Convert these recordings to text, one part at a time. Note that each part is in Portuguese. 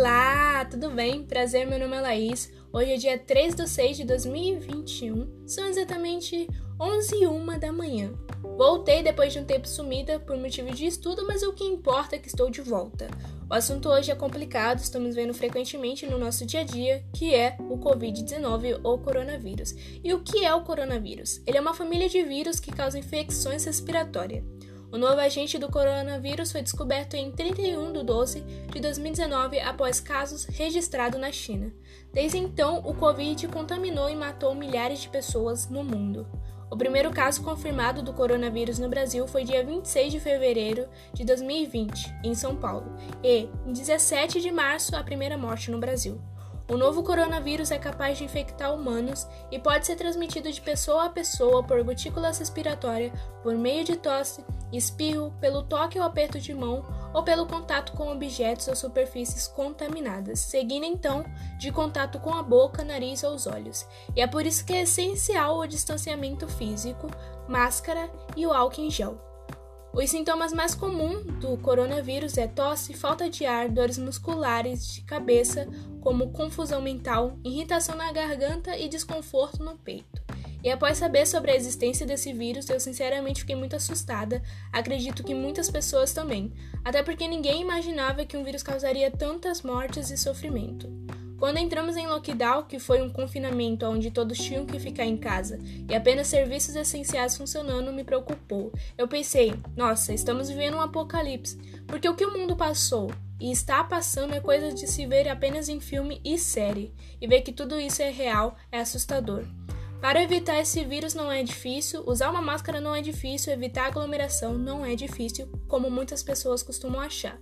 Olá, tudo bem? Prazer, meu nome é Laís. Hoje é dia 3 de 6 de 2021, são exatamente 11 e 1 da manhã. Voltei depois de um tempo sumida por motivo de estudo, mas o que importa é que estou de volta. O assunto hoje é complicado, estamos vendo frequentemente no nosso dia a dia, que é o Covid-19 ou coronavírus. E o que é o coronavírus? Ele é uma família de vírus que causa infecções respiratórias. O novo agente do coronavírus foi descoberto em 31 de 12 de 2019 após casos registrados na China. Desde então, o Covid contaminou e matou milhares de pessoas no mundo. O primeiro caso confirmado do coronavírus no Brasil foi dia 26 de fevereiro de 2020, em São Paulo, e, em 17 de março, a primeira morte no Brasil. O novo coronavírus é capaz de infectar humanos e pode ser transmitido de pessoa a pessoa por gotículas respiratórias, por meio de tosse, espirro, pelo toque ou aperto de mão ou pelo contato com objetos ou superfícies contaminadas, seguindo então de contato com a boca, nariz ou os olhos. E é por isso que é essencial o distanciamento físico, máscara e o álcool em gel. Os sintomas mais comuns do coronavírus é tosse, falta de ar, dores musculares de cabeça, como confusão mental, irritação na garganta e desconforto no peito. E após saber sobre a existência desse vírus, eu sinceramente fiquei muito assustada. Acredito que muitas pessoas também, até porque ninguém imaginava que um vírus causaria tantas mortes e sofrimento. Quando entramos em lockdown, que foi um confinamento onde todos tinham que ficar em casa e apenas serviços essenciais funcionando, me preocupou. Eu pensei, nossa, estamos vivendo um apocalipse, porque o que o mundo passou e está passando é coisa de se ver apenas em filme e série, e ver que tudo isso é real é assustador. Para evitar esse vírus não é difícil, usar uma máscara não é difícil, evitar aglomeração não é difícil, como muitas pessoas costumam achar.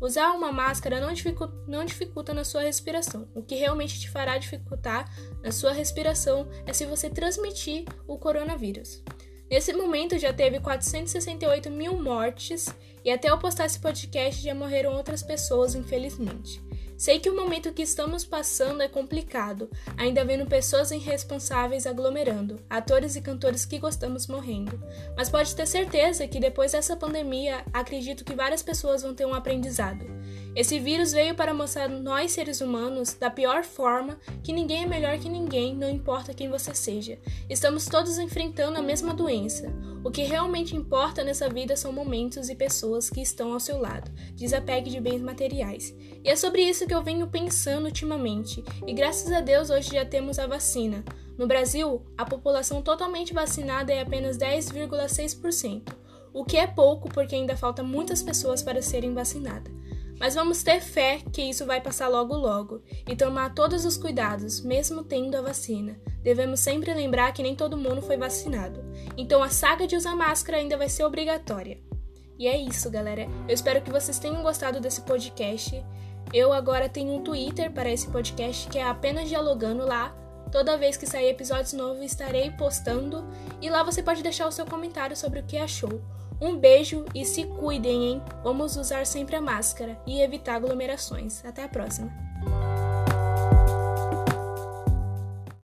Usar uma máscara não dificulta, não dificulta na sua respiração. O que realmente te fará dificultar na sua respiração é se você transmitir o coronavírus. Nesse momento já teve 468 mil mortes e até eu postar esse podcast já morreram outras pessoas, infelizmente. Sei que o momento que estamos passando é complicado, ainda vendo pessoas irresponsáveis aglomerando, atores e cantores que gostamos morrendo. Mas pode ter certeza que depois dessa pandemia, acredito que várias pessoas vão ter um aprendizado. Esse vírus veio para mostrar nós seres humanos da pior forma que ninguém é melhor que ninguém, não importa quem você seja. Estamos todos enfrentando a mesma doença. O que realmente importa nessa vida são momentos e pessoas que estão ao seu lado. Desapegue de bens materiais. E é sobre isso que eu venho pensando ultimamente. E graças a Deus hoje já temos a vacina. No Brasil, a população totalmente vacinada é apenas 10,6%, o que é pouco porque ainda falta muitas pessoas para serem vacinadas. Mas vamos ter fé que isso vai passar logo logo e tomar todos os cuidados, mesmo tendo a vacina. Devemos sempre lembrar que nem todo mundo foi vacinado. Então a saga de usar máscara ainda vai ser obrigatória. E é isso, galera. Eu espero que vocês tenham gostado desse podcast. Eu agora tenho um Twitter para esse podcast que é apenas dialogando lá. Toda vez que sair episódios novos estarei postando e lá você pode deixar o seu comentário sobre o que achou. Um beijo e se cuidem, hein? Vamos usar sempre a máscara e evitar aglomerações. Até a próxima!